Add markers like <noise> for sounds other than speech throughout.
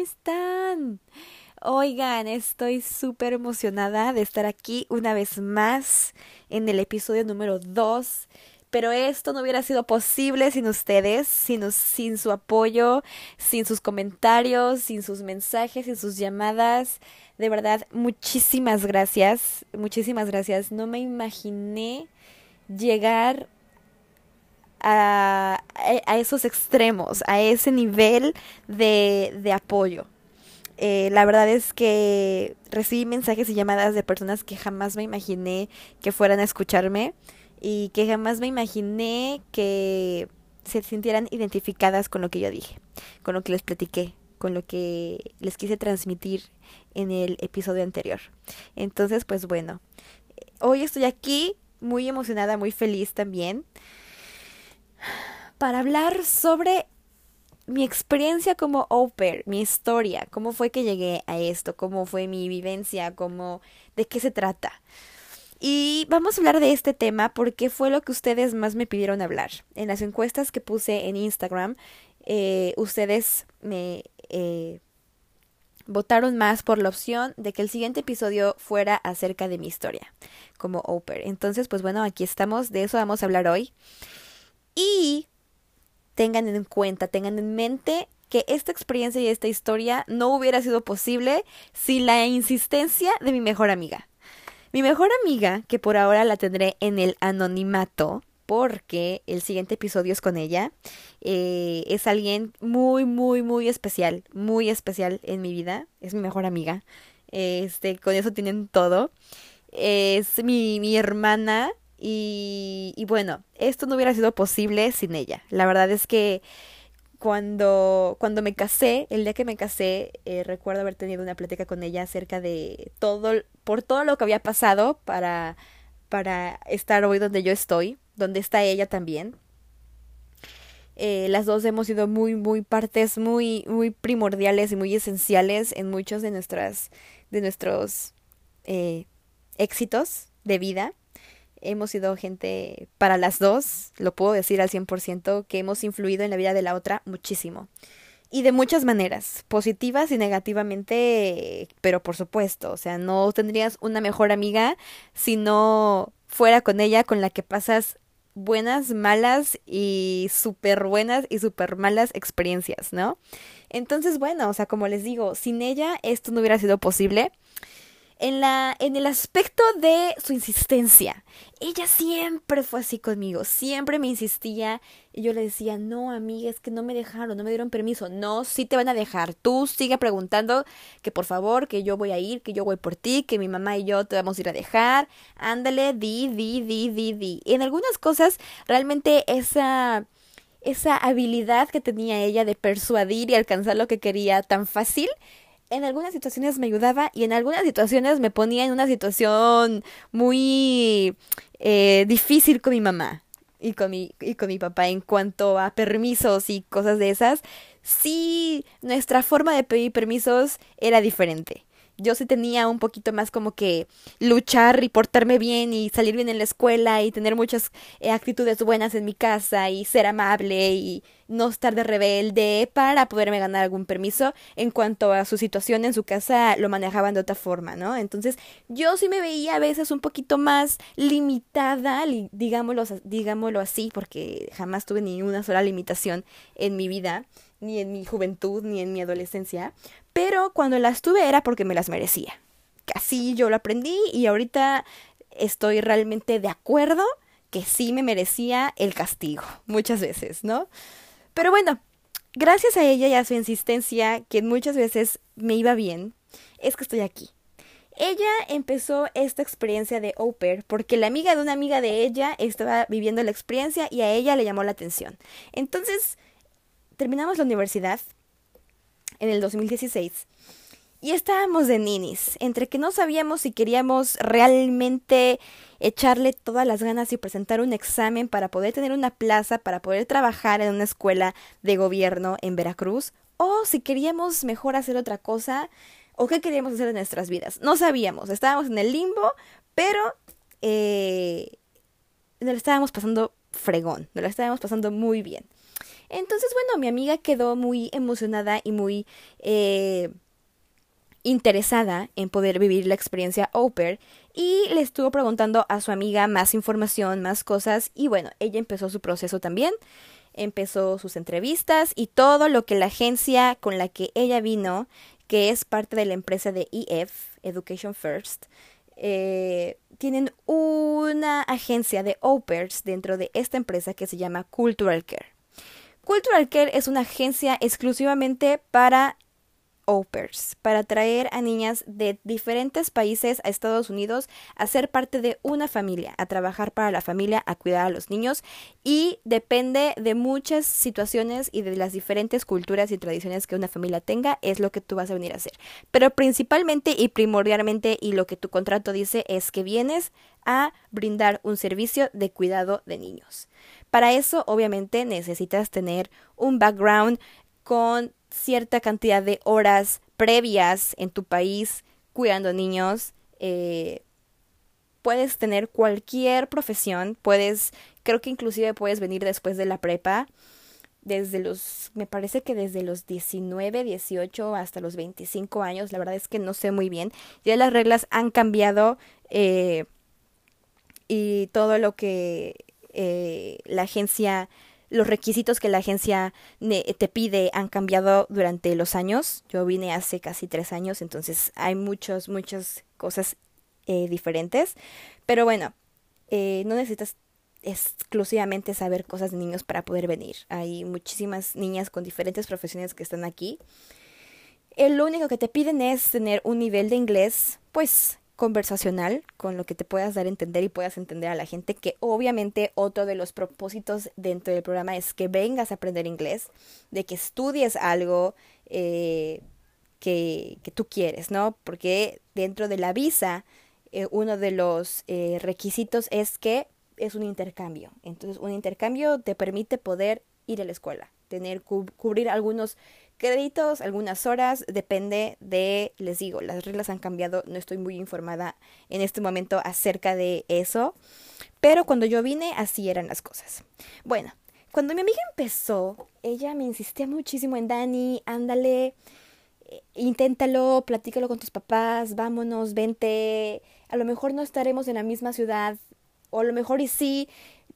están? Oigan, estoy súper emocionada de estar aquí una vez más en el episodio número 2. Pero esto no hubiera sido posible sin ustedes, sin, sin su apoyo, sin sus comentarios, sin sus mensajes, sin sus llamadas. De verdad, muchísimas gracias, muchísimas gracias. No me imaginé llegar a, esos extremos, a ese nivel de, de apoyo. Eh, la verdad es que recibí mensajes y llamadas de personas que jamás me imaginé que fueran a escucharme y que jamás me imaginé que se sintieran identificadas con lo que yo dije, con lo que les platiqué, con lo que les quise transmitir en el episodio anterior. Entonces, pues bueno, hoy estoy aquí muy emocionada, muy feliz también para hablar sobre mi experiencia como au pair, mi historia, cómo fue que llegué a esto, cómo fue mi vivencia, cómo, de qué se trata. Y vamos a hablar de este tema porque fue lo que ustedes más me pidieron hablar. En las encuestas que puse en Instagram, eh, ustedes me eh, votaron más por la opción de que el siguiente episodio fuera acerca de mi historia como au pair. Entonces, pues bueno, aquí estamos, de eso vamos a hablar hoy. Y tengan en cuenta, tengan en mente que esta experiencia y esta historia no hubiera sido posible sin la insistencia de mi mejor amiga. Mi mejor amiga, que por ahora la tendré en el anonimato, porque el siguiente episodio es con ella, eh, es alguien muy, muy, muy especial, muy especial en mi vida, es mi mejor amiga, este, con eso tienen todo, es mi, mi hermana, y, bueno, esto no hubiera sido posible sin ella. La verdad es que cuando, cuando me casé, el día que me casé, eh, recuerdo haber tenido una plática con ella acerca de todo, por todo lo que había pasado para, para estar hoy donde yo estoy, donde está ella también. Eh, las dos hemos sido muy, muy partes muy, muy primordiales y muy esenciales en muchos de nuestras, de nuestros eh, éxitos de vida hemos sido gente para las dos, lo puedo decir al 100%, que hemos influido en la vida de la otra muchísimo. Y de muchas maneras, positivas y negativamente, pero por supuesto, o sea, no tendrías una mejor amiga si no fuera con ella con la que pasas buenas, malas y súper buenas y súper malas experiencias, ¿no? Entonces, bueno, o sea, como les digo, sin ella esto no hubiera sido posible en, la, en el aspecto de su insistencia. Ella siempre fue así conmigo, siempre me insistía y yo le decía, no, amiga, es que no me dejaron, no me dieron permiso. No, sí te van a dejar. Tú sigue preguntando que por favor, que yo voy a ir, que yo voy por ti, que mi mamá y yo te vamos a ir a dejar. Ándale, di, di, di, di, di. Y en algunas cosas, realmente esa esa habilidad que tenía ella de persuadir y alcanzar lo que quería tan fácil en algunas situaciones me ayudaba y en algunas situaciones me ponía en una situación muy eh, difícil con mi mamá y con mi, y con mi papá en cuanto a permisos y cosas de esas. Sí, nuestra forma de pedir permisos era diferente yo sí tenía un poquito más como que luchar y portarme bien y salir bien en la escuela y tener muchas eh, actitudes buenas en mi casa y ser amable y no estar de rebelde para poderme ganar algún permiso. En cuanto a su situación en su casa, lo manejaban de otra forma, ¿no? Entonces, yo sí me veía a veces un poquito más limitada, digámoslo, digámoslo así, porque jamás tuve ni una sola limitación en mi vida ni en mi juventud, ni en mi adolescencia, pero cuando las tuve era porque me las merecía. Así yo lo aprendí y ahorita estoy realmente de acuerdo que sí me merecía el castigo, muchas veces, ¿no? Pero bueno, gracias a ella y a su insistencia, que muchas veces me iba bien, es que estoy aquí. Ella empezó esta experiencia de au pair porque la amiga de una amiga de ella estaba viviendo la experiencia y a ella le llamó la atención. Entonces, terminamos la universidad en el 2016 y estábamos de ninis, entre que no sabíamos si queríamos realmente echarle todas las ganas y presentar un examen para poder tener una plaza, para poder trabajar en una escuela de gobierno en Veracruz, o si queríamos mejor hacer otra cosa, o qué queríamos hacer en nuestras vidas. No sabíamos, estábamos en el limbo, pero eh, nos lo estábamos pasando fregón, nos lo estábamos pasando muy bien. Entonces, bueno, mi amiga quedó muy emocionada y muy eh, interesada en poder vivir la experiencia au pair y le estuvo preguntando a su amiga más información, más cosas y bueno, ella empezó su proceso también, empezó sus entrevistas y todo lo que la agencia con la que ella vino, que es parte de la empresa de EF, Education First, eh, tienen una agencia de au dentro de esta empresa que se llama Cultural Care. Cultural Care es una agencia exclusivamente para au pairs, para traer a niñas de diferentes países a Estados Unidos a ser parte de una familia, a trabajar para la familia, a cuidar a los niños y depende de muchas situaciones y de las diferentes culturas y tradiciones que una familia tenga, es lo que tú vas a venir a hacer. Pero principalmente y primordialmente y lo que tu contrato dice es que vienes a brindar un servicio de cuidado de niños. Para eso, obviamente, necesitas tener un background con cierta cantidad de horas previas en tu país cuidando niños. Eh, puedes tener cualquier profesión, puedes, creo que inclusive puedes venir después de la prepa, desde los, me parece que desde los 19, 18 hasta los 25 años, la verdad es que no sé muy bien, ya las reglas han cambiado eh, y todo lo que eh, la agencia los requisitos que la agencia te pide han cambiado durante los años. Yo vine hace casi tres años, entonces hay muchas, muchas cosas eh, diferentes. Pero bueno, eh, no necesitas exclusivamente saber cosas de niños para poder venir. Hay muchísimas niñas con diferentes profesiones que están aquí. El lo único que te piden es tener un nivel de inglés, pues conversacional con lo que te puedas dar a entender y puedas entender a la gente, que obviamente otro de los propósitos dentro del programa es que vengas a aprender inglés, de que estudies algo eh, que, que, tú quieres, ¿no? Porque dentro de la visa, eh, uno de los eh, requisitos es que es un intercambio. Entonces, un intercambio te permite poder ir a la escuela, tener, cubrir algunos créditos, algunas horas, depende de, les digo, las reglas han cambiado, no estoy muy informada en este momento acerca de eso, pero cuando yo vine así eran las cosas. Bueno, cuando mi amiga empezó, ella me insistía muchísimo en Dani, ándale, eh, inténtalo, platícalo con tus papás, vámonos, vente, a lo mejor no estaremos en la misma ciudad, o a lo mejor y sí,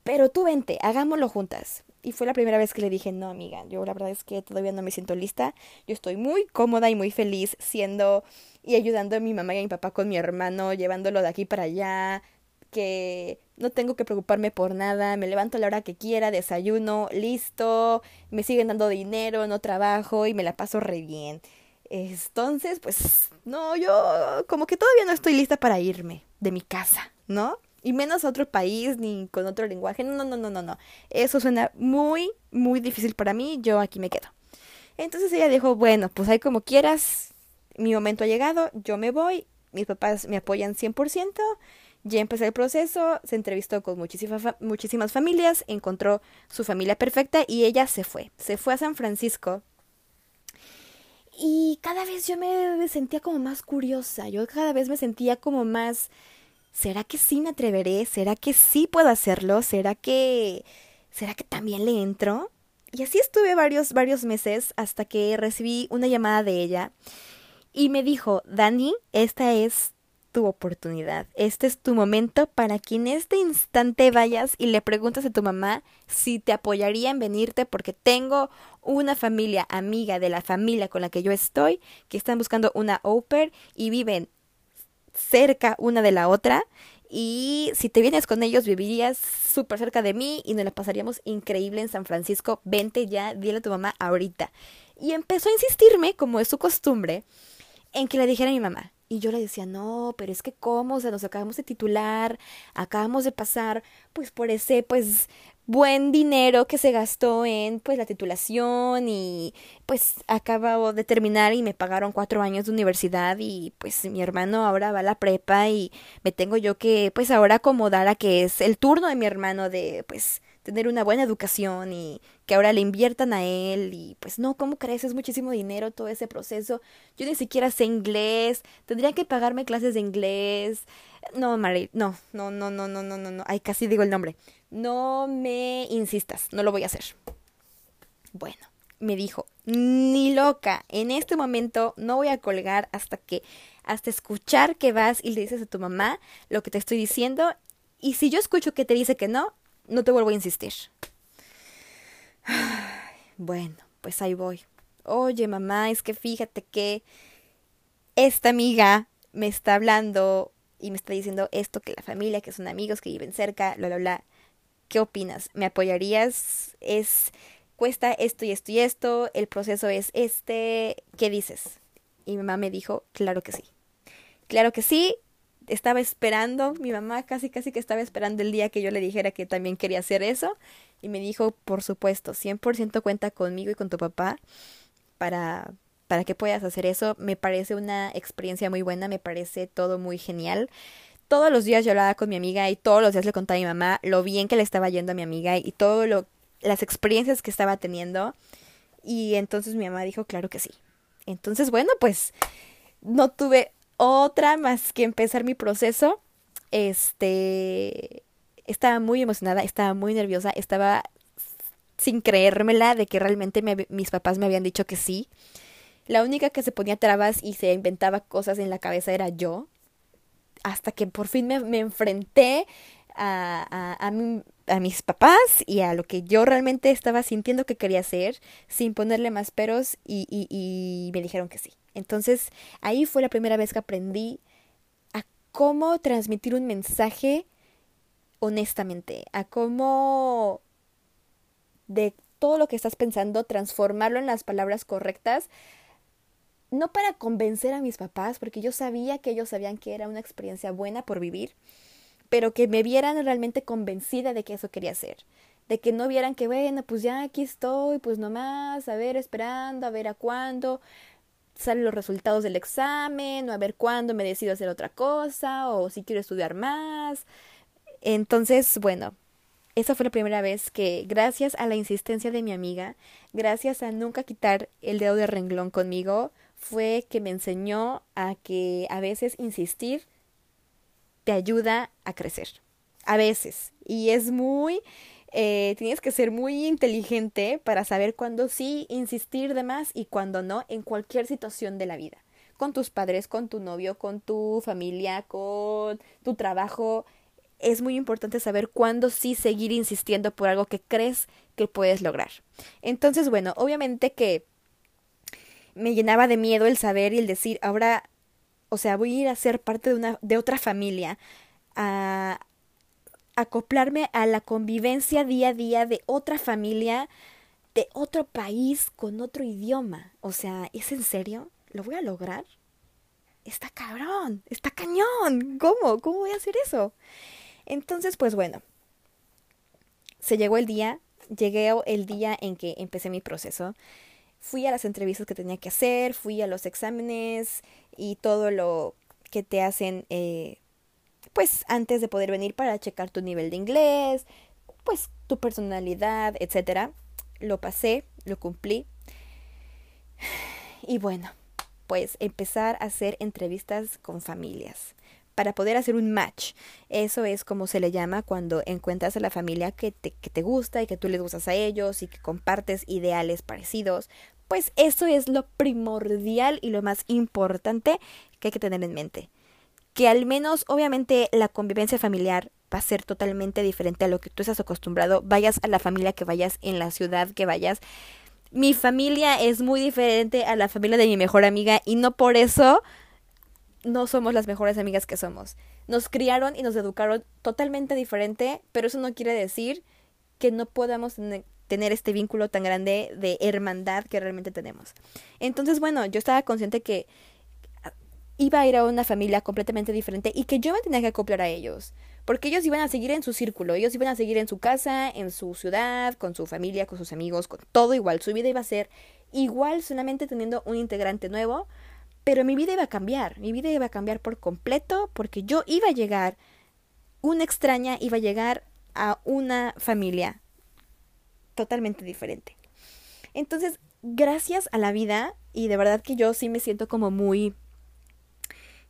pero tú vente, hagámoslo juntas. Y fue la primera vez que le dije, no, amiga, yo la verdad es que todavía no me siento lista. Yo estoy muy cómoda y muy feliz siendo y ayudando a mi mamá y a mi papá con mi hermano, llevándolo de aquí para allá, que no tengo que preocuparme por nada, me levanto a la hora que quiera, desayuno, listo, me siguen dando dinero, no trabajo y me la paso re bien. Entonces, pues, no, yo como que todavía no estoy lista para irme de mi casa, ¿no? Y menos a otro país ni con otro lenguaje. No, no, no, no, no. Eso suena muy, muy difícil para mí. Yo aquí me quedo. Entonces ella dijo, bueno, pues ahí como quieras. Mi momento ha llegado. Yo me voy. Mis papás me apoyan 100%. Ya empecé el proceso, se entrevistó con muchísimas, muchísimas familias, encontró su familia perfecta y ella se fue. Se fue a San Francisco. Y cada vez yo me sentía como más curiosa, yo cada vez me sentía como más ¿será que sí me atreveré? ¿Será que sí puedo hacerlo? ¿Será que será que también le entro? Y así estuve varios varios meses hasta que recibí una llamada de ella y me dijo, "Dani, esta es tu oportunidad. Este es tu momento para que en este instante vayas y le preguntas a tu mamá si te apoyaría en venirte porque tengo una familia amiga de la familia con la que yo estoy que están buscando una au y viven cerca una de la otra. Y si te vienes con ellos, vivirías súper cerca de mí y nos la pasaríamos increíble en San Francisco. Vente ya, dile a tu mamá ahorita. Y empezó a insistirme, como es su costumbre, en que le dijera a mi mamá. Y yo le decía, no, pero es que cómo, o sea, nos acabamos de titular, acabamos de pasar, pues por ese, pues, buen dinero que se gastó en pues la titulación y pues acabo de terminar y me pagaron cuatro años de universidad y pues mi hermano ahora va a la prepa y me tengo yo que pues ahora acomodar a que es el turno de mi hermano de pues tener una buena educación y que ahora le inviertan a él y pues no, ¿cómo crees? Es muchísimo dinero todo ese proceso. Yo ni siquiera sé inglés, tendría que pagarme clases de inglés. No, Mari, no, no, no, no, no, no, no, no, ay, casi digo el nombre. No me insistas, no lo voy a hacer. Bueno, me dijo, ni loca, en este momento no voy a colgar hasta que, hasta escuchar que vas y le dices a tu mamá lo que te estoy diciendo y si yo escucho que te dice que no, no te vuelvo a insistir. Bueno, pues ahí voy. Oye, mamá, es que fíjate que esta amiga me está hablando y me está diciendo esto, que la familia, que son amigos, que viven cerca, bla, bla, bla. ¿Qué opinas? ¿Me apoyarías? Es, cuesta esto y esto y esto, el proceso es este, ¿qué dices? Y mamá me dijo, claro que sí. Claro que sí, estaba esperando, mi mamá casi casi que estaba esperando el día que yo le dijera que también quería hacer eso y me dijo, por supuesto, 100% cuenta conmigo y con tu papá para para que puedas hacer eso. Me parece una experiencia muy buena, me parece todo muy genial. Todos los días yo hablaba con mi amiga y todos los días le contaba a mi mamá lo bien que le estaba yendo a mi amiga y todo lo las experiencias que estaba teniendo. Y entonces mi mamá dijo, claro que sí. Entonces, bueno, pues no tuve otra más que empezar mi proceso. Este, estaba muy emocionada, estaba muy nerviosa, estaba sin creérmela de que realmente mis papás me habían dicho que sí. La única que se ponía trabas y se inventaba cosas en la cabeza era yo. Hasta que por fin me, me enfrenté a, a, a, mis papás y a lo que yo realmente estaba sintiendo que quería hacer, sin ponerle más peros, y, y me dijeron que sí. Entonces ahí fue la primera vez que aprendí a cómo transmitir un mensaje honestamente, a cómo de todo lo que estás pensando, transformarlo en las palabras correctas no para convencer a mis papás, porque yo sabía que ellos sabían que era una experiencia buena por vivir, pero que me vieran realmente convencida de que eso quería hacer. De que no vieran que, bueno, pues ya aquí estoy, pues nomás, a ver, esperando, a ver a cuándo salen los resultados del examen, o a ver cuándo me decido hacer otra cosa, o si quiero estudiar más. Entonces, bueno, esa fue la primera vez que, gracias a la insistencia de mi amiga, gracias a nunca quitar el dedo de renglón conmigo, fue que me enseñó a que a veces insistir te ayuda a crecer. A veces. Y es muy... Eh, tienes que ser muy inteligente para saber cuándo sí insistir de más y cuándo no en cualquier situación de la vida. Con tus padres, con tu novio, con tu familia, con tu trabajo. Es muy importante saber cuándo sí seguir insistiendo por algo que crees que puedes lograr. Entonces, bueno, obviamente que me llenaba de miedo el saber y el decir, ahora, o sea, voy a ir a ser parte de una, de otra familia, a acoplarme a la convivencia día a día de otra familia, de otro país, con otro idioma. O sea, ¿es en serio? ¿Lo voy a lograr? Está cabrón, está cañón. ¿Cómo? ¿Cómo voy a hacer eso? Entonces, pues bueno, se llegó el día, llegué el día en que empecé mi proceso fui a las entrevistas que tenía que hacer, fui a los exámenes y todo lo que te hacen eh, pues antes de poder venir para checar tu nivel de inglés, pues tu personalidad, etcétera. Lo pasé, lo cumplí. <sighs> Y bueno, pues empezar a hacer entrevistas con familias para poder hacer un match. Eso es como se le llama cuando encuentras a la familia que te, que te gusta y que tú les gustas a ellos y que compartes ideales parecidos pues eso es lo primordial y lo más importante que hay que tener en mente. Que al menos, obviamente, la convivencia familiar va a ser totalmente diferente a lo que tú estás acostumbrado. Vayas a la familia que vayas, en la ciudad que vayas. Mi familia es muy diferente a la familia de mi mejor amiga y no por eso no somos las mejores amigas que somos. Nos criaron y nos educaron totalmente diferente, pero eso no quiere decir que no podamos tener este vínculo tan grande de hermandad que realmente tenemos. Entonces, bueno, yo estaba consciente que iba a ir a una familia completamente diferente y que yo me tenía que acoplar a ellos, porque ellos iban a seguir en su círculo, ellos iban a seguir en su casa, en su ciudad, con su familia, con sus amigos, con todo igual, su vida iba a ser igual solamente teniendo un integrante nuevo, pero mi vida iba a cambiar, mi vida iba a cambiar por completo porque yo iba a llegar, una extraña iba a llegar a una familia totalmente diferente. Entonces, gracias a la vida, y de verdad que yo sí me siento como muy,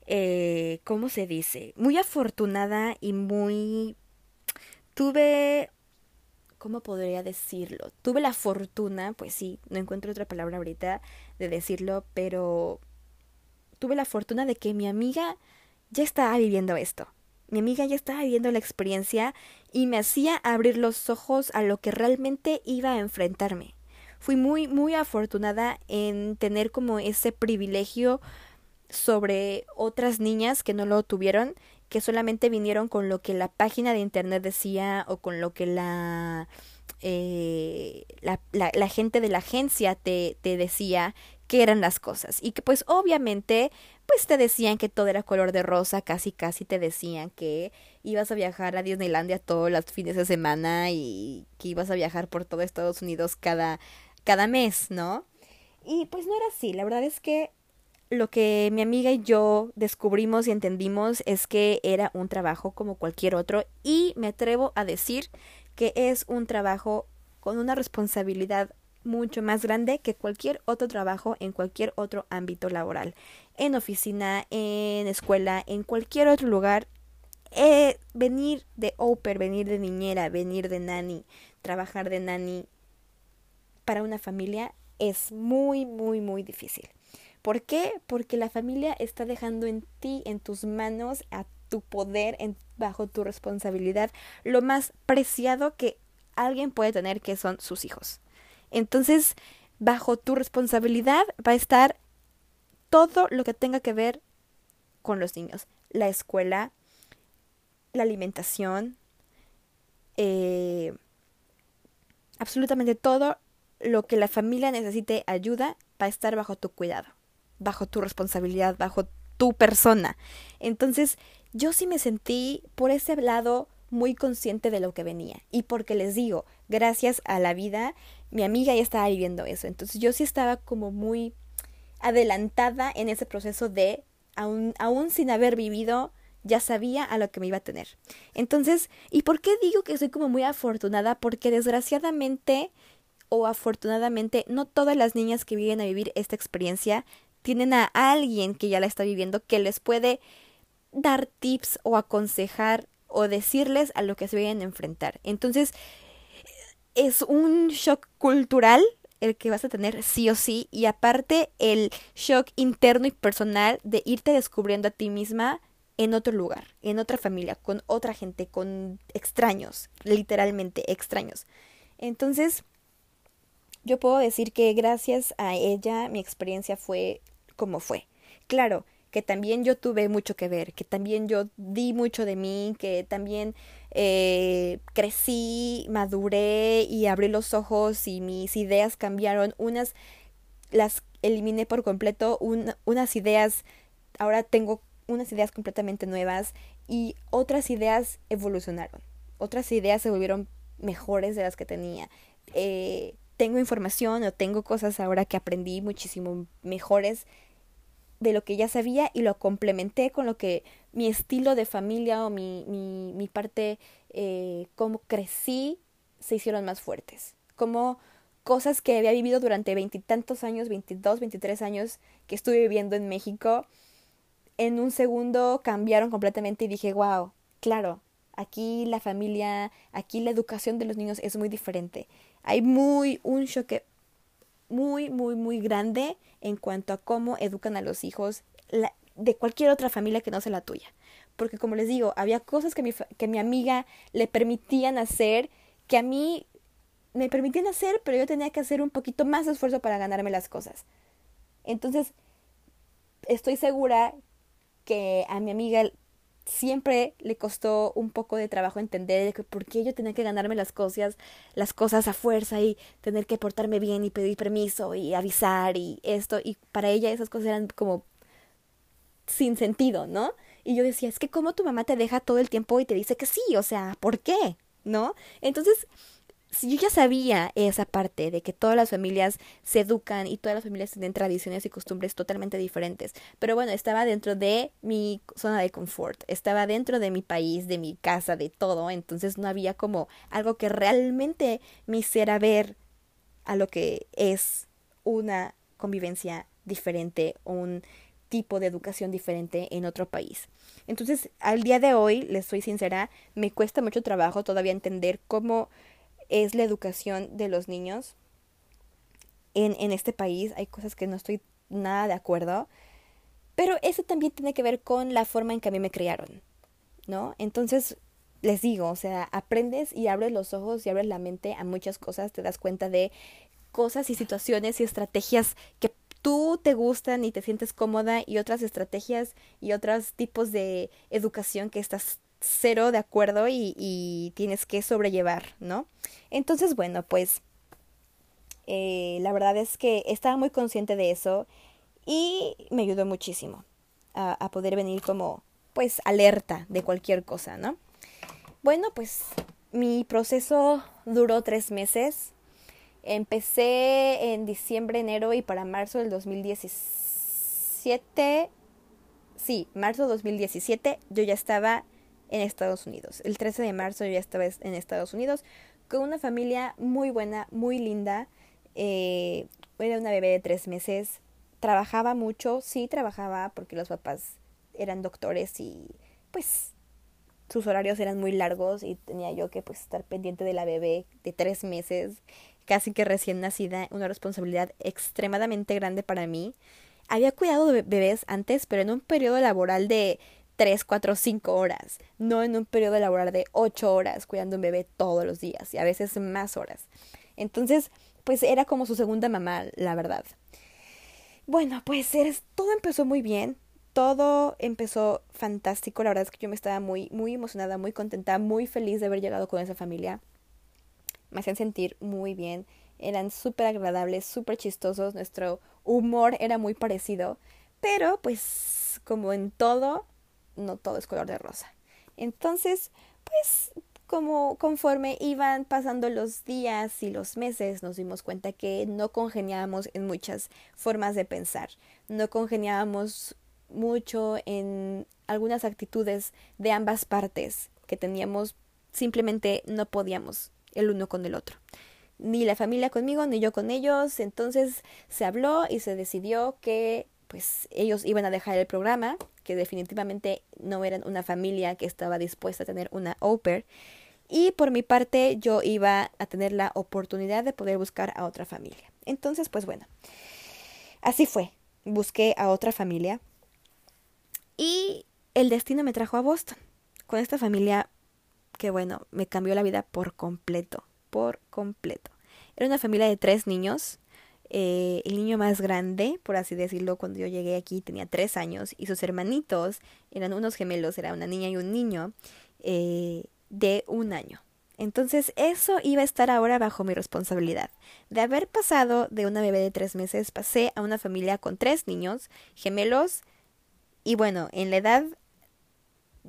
eh, ¿cómo se dice? Muy afortunada y muy... Tuve ¿cómo podría decirlo? Tuve la fortuna, pues sí, no encuentro otra palabra ahorita de decirlo, pero tuve la fortuna de que mi amiga ya estaba viviendo esto. Mi amiga ya estaba viviendo la experiencia y me hacía abrir los ojos a lo que realmente iba a enfrentarme. Fui muy, muy afortunada en tener como ese privilegio sobre otras niñas que no lo tuvieron, que solamente vinieron con lo que la página de internet decía o con lo que la, eh, la, la, gente de la agencia te, te decía que eran las cosas. Y que pues obviamente pues te decían que todo era color de rosa, casi casi te decían que ibas a viajar a Disneylandia todos los fines de semana y que ibas a viajar por todo Estados Unidos cada, cada mes, ¿no? Y pues no era así, la verdad es que lo que mi amiga y yo descubrimos y entendimos es que era un trabajo como cualquier otro y me atrevo a decir que es un trabajo con una responsabilidad mucho más grande que cualquier otro trabajo en cualquier otro ámbito laboral, en oficina, en escuela, en cualquier otro lugar. Eh, venir de Oper, venir de niñera, venir de nani, trabajar de nani para una familia es muy, muy, muy difícil. ¿Por qué? Porque la familia está dejando en ti, en tus manos, a tu poder, bajo tu responsabilidad, lo más preciado que alguien puede tener, que son sus hijos. Entonces, bajo tu responsabilidad va a estar todo lo que tenga que ver con los niños. La escuela, la alimentación, eh, absolutamente todo lo que la familia necesite ayuda va a estar bajo tu cuidado bajo tu responsabilidad, bajo tu persona. Entonces, yo sí me sentí por ese lado muy consciente de lo que venía. Y porque les digo, gracias a la vida, mi amiga ya estaba viviendo eso. Entonces yo sí estaba como muy adelantada en ese proceso de, aún, aún sin haber vivido, ya sabía a lo que me iba a tener. Entonces, ¿y por qué digo que soy como muy afortunada? Porque desgraciadamente o afortunadamente no todas las niñas que vienen a vivir esta experiencia tienen a alguien que ya la está viviendo que les puede dar tips o aconsejar o decirles a lo que se vayan a enfrentar. Entonces, es un shock cultural el que vas a tener sí o sí y aparte el shock interno y personal de irte descubriendo a ti misma en otro lugar, en otra familia, con otra gente, con extraños, literalmente extraños. Entonces, yo puedo decir que gracias a ella mi experiencia fue como fue. Claro, que también yo tuve mucho que ver, que también yo di mucho de mí, que también eh, crecí, maduré y abrí los ojos y mis ideas cambiaron. Unas las eliminé por completo, unas ideas, ahora tengo unas ideas completamente nuevas y otras ideas evolucionaron. Otras ideas se volvieron mejores de las que tenía. Eh, tengo información o tengo cosas ahora que aprendí muchísimo mejores de lo que ya sabía y lo complementé con lo que mi estilo de familia o mi, mi, parte, eh, cómo crecí, se hicieron más fuertes. Como cosas que había vivido durante veintitantos años, veintidós, veintitrés años que estuve viviendo en México, en un segundo cambiaron completamente y dije, wow, claro, aquí la familia, aquí la educación de los niños es muy diferente. Hay muy un choque muy, muy, muy grande en cuanto a cómo educan a los hijos de cualquier otra familia que no sea la tuya. Porque como les digo, había cosas que mi, que mi amiga le permitían hacer que a mí me permitían hacer, pero yo tenía que hacer un poquito más de esfuerzo para ganarme las cosas. Entonces, estoy segura que a mi amiga siempre le costó un poco de trabajo entender que por qué yo tenía que ganarme las cosas, las cosas a fuerza y tener que portarme bien y pedir permiso y avisar y esto y para ella esas cosas eran como sin sentido, ¿no? Y yo decía, es que como tu mamá te deja todo el tiempo y te dice que sí, o sea, ¿por qué? ¿No? Entonces, yo ya sabía esa parte de que todas las familias se educan y todas las familias tienen tradiciones y costumbres totalmente diferentes, pero bueno, estaba dentro de mi zona de confort, estaba dentro de mi país, de mi casa, de todo, entonces no había como algo que realmente me hiciera ver a lo que es una convivencia diferente, un tipo de educación diferente en otro país. Entonces, al día de hoy, les soy sincera, me cuesta mucho trabajo todavía entender cómo es la educación de los niños en, en este país. Hay cosas que no estoy nada de acuerdo. Pero eso también tiene que ver con la forma en que a mí me criaron, ¿no? Entonces, les digo, o sea, aprendes y abres los ojos y abres la mente a muchas cosas, te das cuenta de cosas y situaciones y estrategias que tú te gustan y te sientes cómoda y otras estrategias y otros tipos de educación que estás cero de acuerdo y, tienes que sobrellevar, ¿no? Entonces, bueno, pues eh, la verdad es que estaba muy consciente de eso y me ayudó muchísimo a, a poder venir como, pues, alerta de cualquier cosa, ¿no? Bueno, pues mi proceso duró tres meses. Empecé en diciembre, enero y para marzo del 2017, sí, marzo 2017, yo ya estaba en Estados Unidos. El 13 de marzo yo estaba en Estados Unidos con una familia muy buena, muy linda. Eh, era una bebé de tres meses. Trabajaba mucho, sí trabajaba porque los papás eran doctores y pues sus horarios eran muy largos y tenía yo que pues estar pendiente de la bebé de tres meses, casi que recién nacida, una responsabilidad extremadamente grande para mí. Había cuidado de bebés antes, pero en un periodo laboral de tres, cuatro, cinco horas, no en un periodo laboral de ocho horas cuidando un bebé todos los días y a veces más horas. Entonces, pues era como su segunda mamá, la verdad. Bueno, pues todo empezó muy bien todo empezó fantástico. La verdad es que yo me estaba muy, muy emocionada, muy contenta, muy feliz de haber llegado con esa familia. Me hacían sentir muy bien. Eran súper agradables, súper chistosos. Nuestro humor era muy parecido. Pero, pues, como en todo, no todo es color de rosa. Entonces, pues, como conforme iban pasando los días y los meses, nos dimos cuenta que no congeniábamos en muchas formas de pensar. No congeniábamos mucho en algunas actitudes de ambas partes que teníamos, simplemente no podíamos el uno con el otro. Ni la familia conmigo, ni yo con ellos. Entonces se habló y se decidió que pues ellos iban a dejar el programa, que definitivamente no eran una familia que estaba dispuesta a tener una au. Y por mi parte yo iba a tener la oportunidad de poder buscar a otra familia. Entonces, pues bueno, así fue. Busqué a otra familia y el destino me trajo a Boston, con esta familia que, bueno, me cambió la vida por completo, por completo. Era una familia de tres niños. Eh, el niño más grande, por así decirlo, cuando yo llegué aquí tenía tres años y sus hermanitos eran unos gemelos, era una niña y un niño eh, de un año. Entonces eso iba a estar ahora bajo mi responsabilidad. De haber pasado de una bebé de tres meses, pasé a una familia con tres niños, gemelos, y bueno, en la edad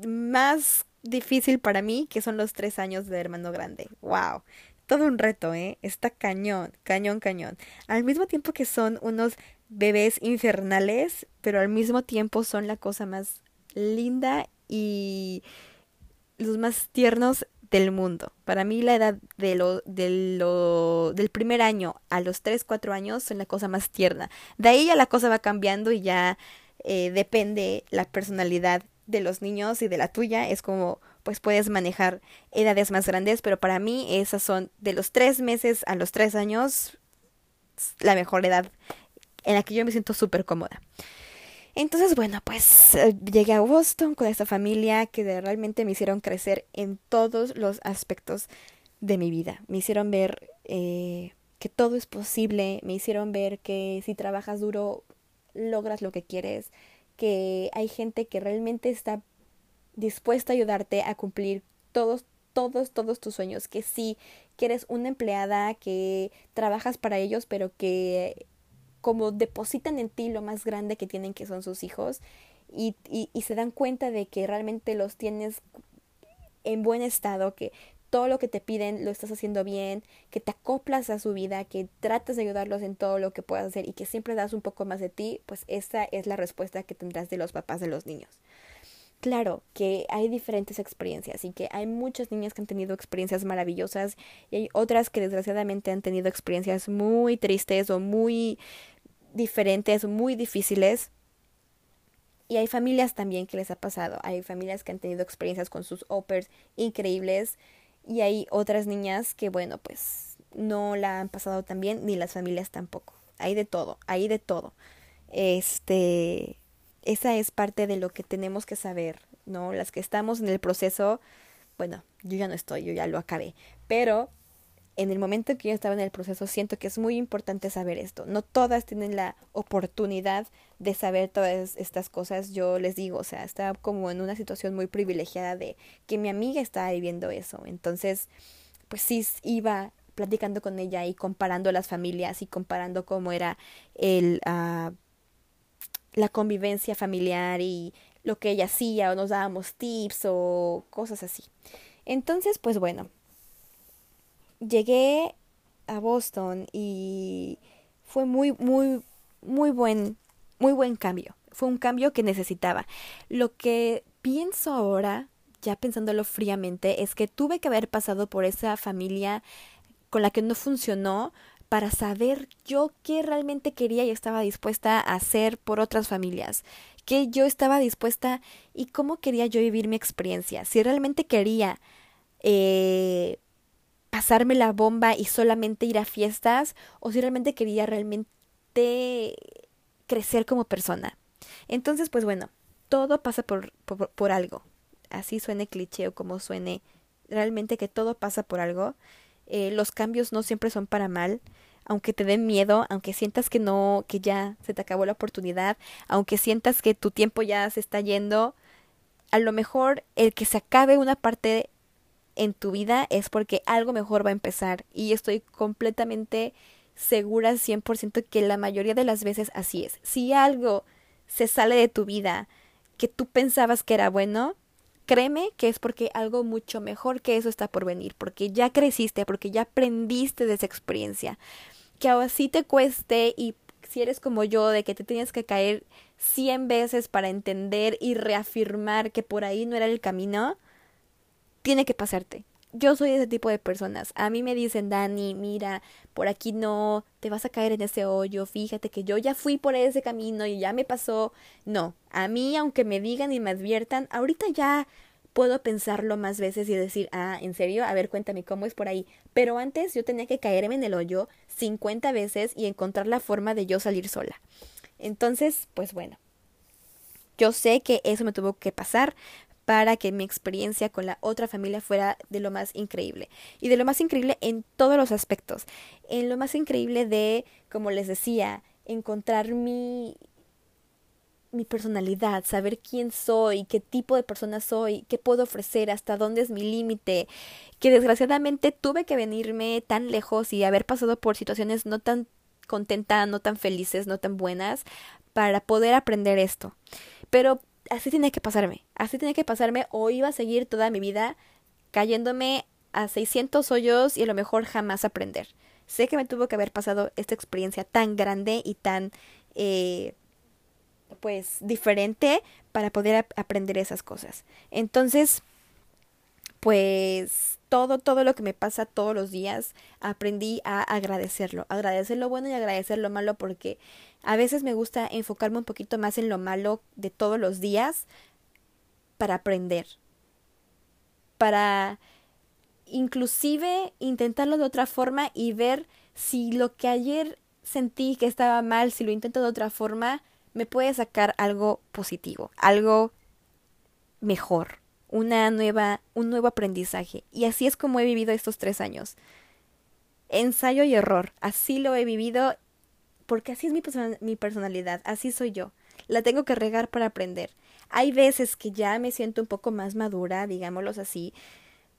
más difícil para mí, que son los tres años de hermano grande. ¡Wow! Todo un reto, ¿eh? Está cañón, cañón, cañón. Al mismo tiempo que son unos bebés infernales, pero al mismo tiempo son la cosa más linda y los más tiernos del mundo. Para mí la edad de lo, de lo, del primer año a los tres, cuatro años son la cosa más tierna. De ahí ya la cosa va cambiando y ya eh, depende la personalidad de los niños y de la tuya. Es como, pues puedes manejar edades más grandes, pero para mí esas son de los tres meses a los tres años la mejor edad en la que yo me siento súper cómoda. Entonces, bueno, pues eh, llegué a Boston con esta familia que realmente me hicieron crecer en todos los aspectos de mi vida. Me hicieron ver eh, que todo es posible, me hicieron ver que si trabajas duro logras lo que quieres, que hay gente que realmente está dispuesta a ayudarte a cumplir todos, todos, todos tus sueños, que sí, que eres una empleada, que trabajas para ellos, pero que como depositan en ti lo más grande que tienen, que son sus hijos, y, y, y se dan cuenta de que realmente los tienes en buen estado, que todo lo que te piden lo estás haciendo bien, que te acoplas a su vida, que tratas de ayudarlos en todo lo que puedas hacer y que siempre das un poco más de ti, pues esa es la respuesta que tendrás de los papás de los niños. Claro que hay diferentes experiencias y que hay muchas niñas que han tenido experiencias maravillosas y hay otras que desgraciadamente han tenido experiencias muy tristes o muy diferentes, muy difíciles. Y hay familias también que les ha pasado. Hay familias que han tenido experiencias con sus opers increíbles y hay otras niñas que, bueno, pues no la han pasado tan bien, ni las familias tampoco. Hay de todo, hay de todo. Este, esa es parte de lo que tenemos que saber, ¿no? Las que estamos en el proceso, bueno, yo ya no estoy, yo ya lo acabé, pero en el momento que yo estaba en el proceso siento que es muy importante saber esto. No todas tienen la oportunidad de saber todas estas cosas. Yo les digo, o sea, estaba como en una situación muy privilegiada de que mi amiga estaba viviendo eso. Entonces, pues sí iba platicando con ella y comparando las familias y comparando cómo era el uh, la convivencia familiar y lo que ella hacía o nos dábamos tips o cosas así. Entonces, pues bueno, llegué a Boston y fue muy, muy, muy buen, muy buen cambio. Fue un cambio que necesitaba. Lo que pienso ahora, ya pensándolo fríamente, es que tuve que haber pasado por esa familia con la que no funcionó para saber yo qué realmente quería y estaba dispuesta a hacer por otras familias, qué yo estaba dispuesta y cómo quería yo vivir mi experiencia, si realmente quería eh, pasarme la bomba y solamente ir a fiestas o si realmente quería realmente crecer como persona. Entonces, pues bueno, todo pasa por, por, algo. Así suene cliché o como suene, realmente que todo pasa por algo. Eh, los cambios no siempre son para mal, aunque te den miedo, aunque sientas que no, que ya se te acabó la oportunidad, aunque sientas que tu tiempo ya se está yendo, a lo mejor el que se acabe una parte en tu vida es porque algo mejor va a empezar y estoy completamente segura 100% que la mayoría de las veces así es. Si algo se sale de tu vida que tú pensabas que era bueno, créeme que es porque algo mucho mejor que eso está por venir, porque ya creciste, porque ya aprendiste de esa experiencia. Que ahora sí te cueste y si eres como yo, de que te tienes que caer cien veces para entender y reafirmar que por ahí no era el camino, tiene que pasarte. Yo soy ese tipo de personas. A mí me dicen, Dani, mira, por aquí no, te vas a caer en ese hoyo, fíjate que yo ya fui por ese camino y ya me pasó. No, a mí, aunque me digan y me adviertan, ahorita ya puedo pensarlo más veces y decir, ah, ¿en serio? A ver, cuéntame cómo es por ahí. Pero antes yo tenía que caerme en el hoyo 50 veces y encontrar la forma de yo salir sola. Entonces, pues bueno, yo sé que eso me tuvo que pasar, para que mi experiencia con la otra familia fuera de lo más increíble. Y de lo más increíble en todos los aspectos. En lo más increíble de, como les decía, encontrar mi mi personalidad, saber quién soy, qué tipo de persona soy, qué puedo ofrecer, hasta dónde es mi límite, que desgraciadamente tuve que venirme tan lejos y haber pasado por situaciones no tan contentas, no tan felices, no tan buenas, para poder aprender esto. Pero así tiene que pasarme, así tiene que pasarme o iba a seguir toda mi vida cayéndome a 600 hoyos y a lo mejor jamás aprender. Sé que me tuvo que haber pasado esta experiencia tan grande y tan, eh, pues, diferente para poder aprender esas cosas. Entonces, pues, todo, todo lo que me pasa todos los días, aprendí a agradecerlo, agradecer lo bueno y agradecer lo malo porque a veces me gusta enfocarme un poquito más en lo malo de todos los días para aprender, para inclusive intentarlo de otra forma y ver si lo que ayer sentí que estaba mal, si lo intento de otra forma, me puede sacar algo positivo, algo mejor, una nueva, un nuevo aprendizaje. Y así es como he vivido estos tres años. Ensayo y error, así lo he vivido porque así es mi, mi personalidad, así soy yo. La tengo que regar para aprender. Hay veces que ya me siento un poco más madura, digámoslo así,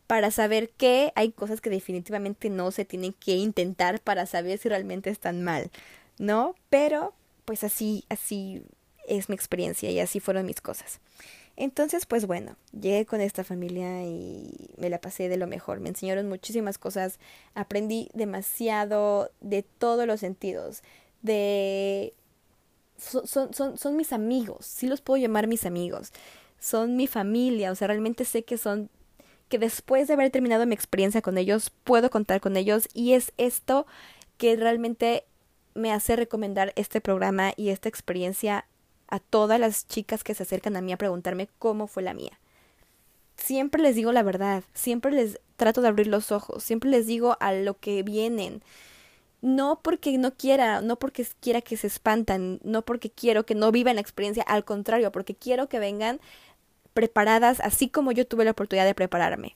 para saber que hay cosas que definitivamente no se tienen que intentar para saber si realmente están mal, ¿no? Pero, pues así, así es mi experiencia y así fueron mis cosas. Entonces, pues bueno, llegué con esta familia y me la pasé de lo mejor. Me enseñaron muchísimas cosas, aprendí demasiado de todos los sentidos de... Son, son, son mis amigos, sí los puedo llamar mis amigos, son mi familia, o sea, realmente sé que son que después de haber terminado mi experiencia con ellos, puedo contar con ellos y es esto que realmente me hace recomendar este programa y esta experiencia a todas las chicas que se acercan a mí a preguntarme cómo fue la mía. siempre les digo la verdad, siempre les trato de abrir los ojos, siempre les digo a lo que vienen. No porque no quiera, no porque quiera que se espantan, no porque quiero que no vivan la experiencia, al contrario, porque quiero que vengan preparadas así como yo tuve la oportunidad de prepararme.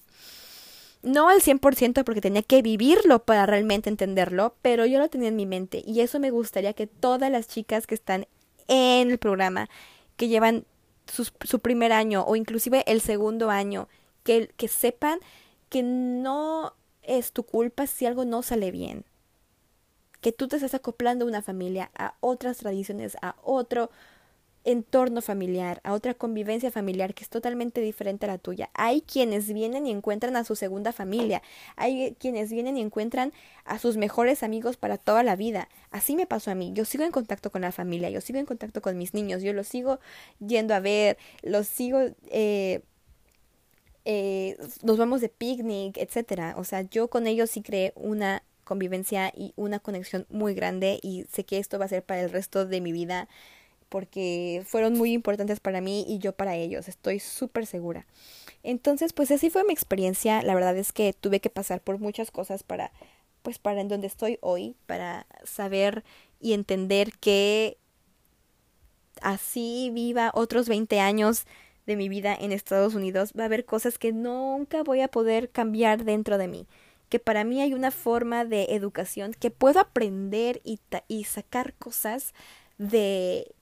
No al 100% porque tenía que vivirlo para realmente entenderlo, pero yo lo tenía en mi mente y eso me gustaría que todas las chicas que están en el programa, que llevan su, primer año o inclusive el segundo año, que, que sepan que no es tu culpa si algo no sale bien. Que tú te estás acoplando a una familia, a otras tradiciones, a otro entorno familiar, a otra convivencia familiar que es totalmente diferente a la tuya. Hay quienes vienen y encuentran a su segunda familia, hay quienes vienen y encuentran a sus mejores amigos para toda la vida. Así me pasó a mí. Yo sigo en contacto con la familia, yo sigo en contacto con mis niños, yo los sigo yendo a ver, los sigo... Eh, eh, nos vamos de picnic, etcétera. O sea, yo con ellos sí creé una convivencia y una conexión muy grande y sé que esto va a ser para el resto de mi vida porque fueron muy importantes para mí y yo para ellos, estoy súper segura. Entonces, pues así fue mi experiencia, la verdad es que tuve que pasar por muchas cosas para, pues para en donde estoy hoy, para saber y entender que así viva otros 20 años de mi vida en Estados Unidos, va a haber cosas que nunca voy a poder cambiar dentro de mí que para mí hay una forma de educación que puedo aprender y, y sacar cosas de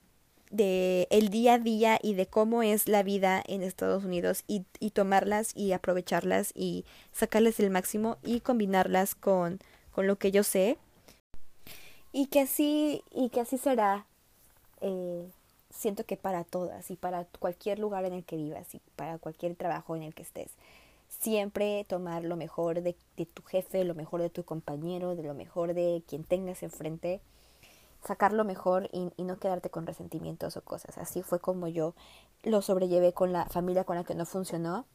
de el día a día y de cómo es la vida en Estados Unidos y, y tomarlas y aprovecharlas y sacarles el máximo y combinarlas con, con lo que yo sé. Y que así y que así será eh, siento que para todas y para cualquier lugar en el que vivas y para cualquier trabajo en el que estés. Siempre tomar lo mejor de, de tu jefe lo mejor de tu compañero de lo mejor de quien tengas enfrente sacar lo mejor y, no quedarte con resentimientos o cosas. Así fue como yo lo sobrellevé con la familia con la que no funcionó.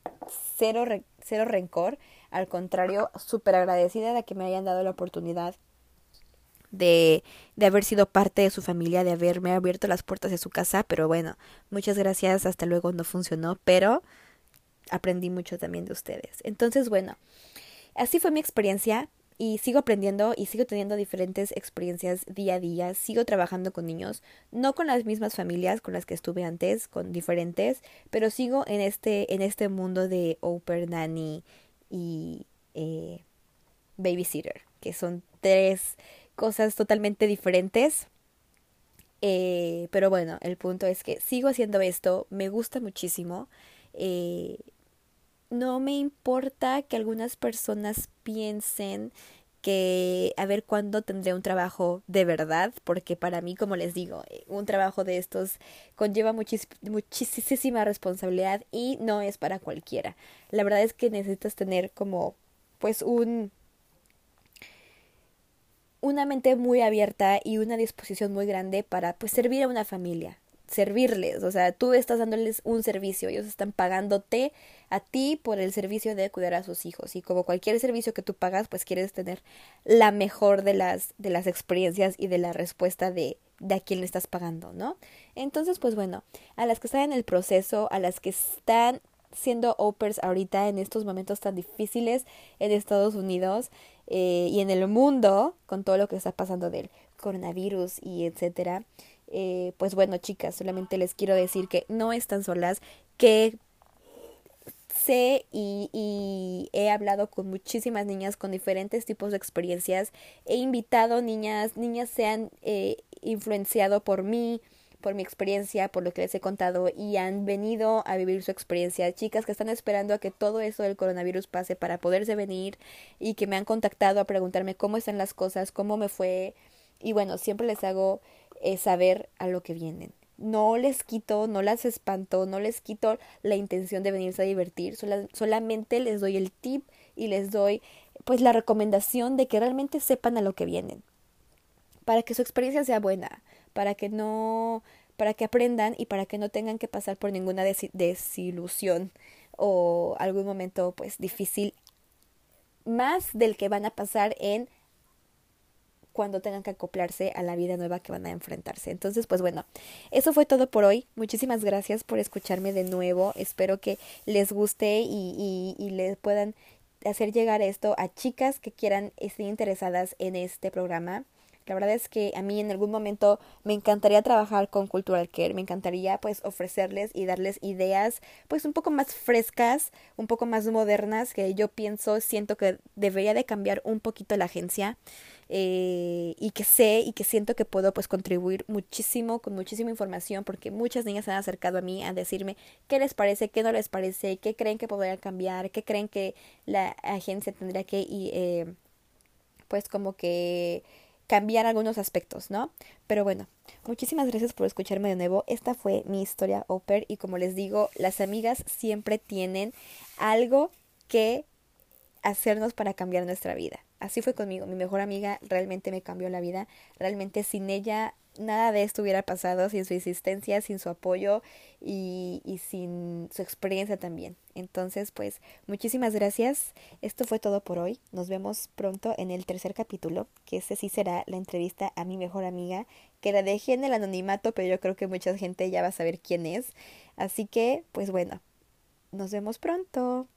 Cero, cero rencor, al contrario, súper agradecida de que me hayan dado la oportunidad de, de haber sido parte de su familia, de haberme abierto las puertas de su casa, pero bueno, muchas gracias, hasta luego no funcionó, pero aprendí mucho también de ustedes. Entonces, bueno, así fue mi experiencia y sigo aprendiendo y sigo teniendo diferentes experiencias día a día, sigo trabajando con niños, no con las mismas familias con las que estuve antes, con diferentes, pero sigo en este, en este mundo de Oper Nanny y eh, Babysitter, que son tres cosas totalmente diferentes. Eh, pero bueno, el punto es que sigo haciendo esto, me gusta muchísimo. Eh, no me importa que algunas personas piensen que a ver cuándo tendré un trabajo de verdad, porque para mí, como les digo, eh, un trabajo de estos conlleva muchísima responsabilidad y no es para cualquiera. La verdad es que necesitas tener como pues un una mente muy abierta y una disposición muy grande para pues servir a una familia, servirles, o sea, tú estás dándoles un servicio, ellos están pagándote a ti por el servicio de cuidar a sus hijos y como cualquier servicio que tú pagas, pues quieres tener la mejor de las de las experiencias y de la respuesta de de a quién le estás pagando, ¿no? Entonces, pues bueno, a las que están en el proceso, a las que están siendo opers ahorita en estos momentos tan difíciles en Estados Unidos eh, y en el mundo con todo lo que está pasando del coronavirus y etcétera eh, pues bueno, chicas, solamente les quiero decir que no están solas, que sé y, y, he hablado con muchísimas niñas con diferentes tipos de experiencias. He invitado niñas, niñas se han eh, influenciado por mí, por mi experiencia, por lo que les he contado y han venido a vivir su experiencia. Chicas que están esperando a que todo eso del coronavirus pase para poderse venir y que me han contactado a preguntarme cómo están las cosas, cómo me fue. Y bueno, siempre les hago saber a lo que vienen. No les quito, no las espanto, no les quito la intención de venirse a divertir, solamente les doy el tip y les doy pues la recomendación de que realmente sepan a lo que vienen. Para que su experiencia sea buena, para que no para que aprendan y para que no tengan que pasar por ninguna desilusión o algún momento pues difícil más del que van a pasar en cuando tengan que acoplarse a la vida nueva que van a enfrentarse. Entonces, pues bueno, eso fue todo por hoy. Muchísimas gracias por escucharme de nuevo. Espero que les guste y, y, y les puedan hacer llegar esto a chicas que quieran estén interesadas en este programa. La verdad es que a mí en algún momento me encantaría trabajar con Cultural Care, me encantaría pues ofrecerles y darles ideas pues un poco más frescas, un poco más modernas que yo pienso, siento que debería de cambiar un poquito la agencia eh, y que sé y que siento que puedo pues contribuir muchísimo con muchísima información porque muchas niñas se han acercado a mí a decirme qué les parece, qué no les parece, qué creen que podrían cambiar, qué creen que la agencia tendría que y, eh, pues como que cambiar algunos aspectos, ¿no? Pero bueno, muchísimas gracias por escucharme de nuevo. Esta fue mi historia Oper y como les digo, las amigas siempre tienen algo que hacernos para cambiar nuestra vida. Así fue conmigo. Mi mejor amiga realmente me cambió la vida. Realmente sin ella nada de esto hubiera pasado, sin su existencia, sin su apoyo y, y sin su experiencia también. Entonces, pues, muchísimas gracias. Esto fue todo por hoy. Nos vemos pronto en el tercer capítulo, que ese sí será la entrevista a mi mejor amiga, que la dejé en el anonimato, pero yo creo que mucha gente ya va a saber quién es. Así que, pues bueno, nos vemos pronto.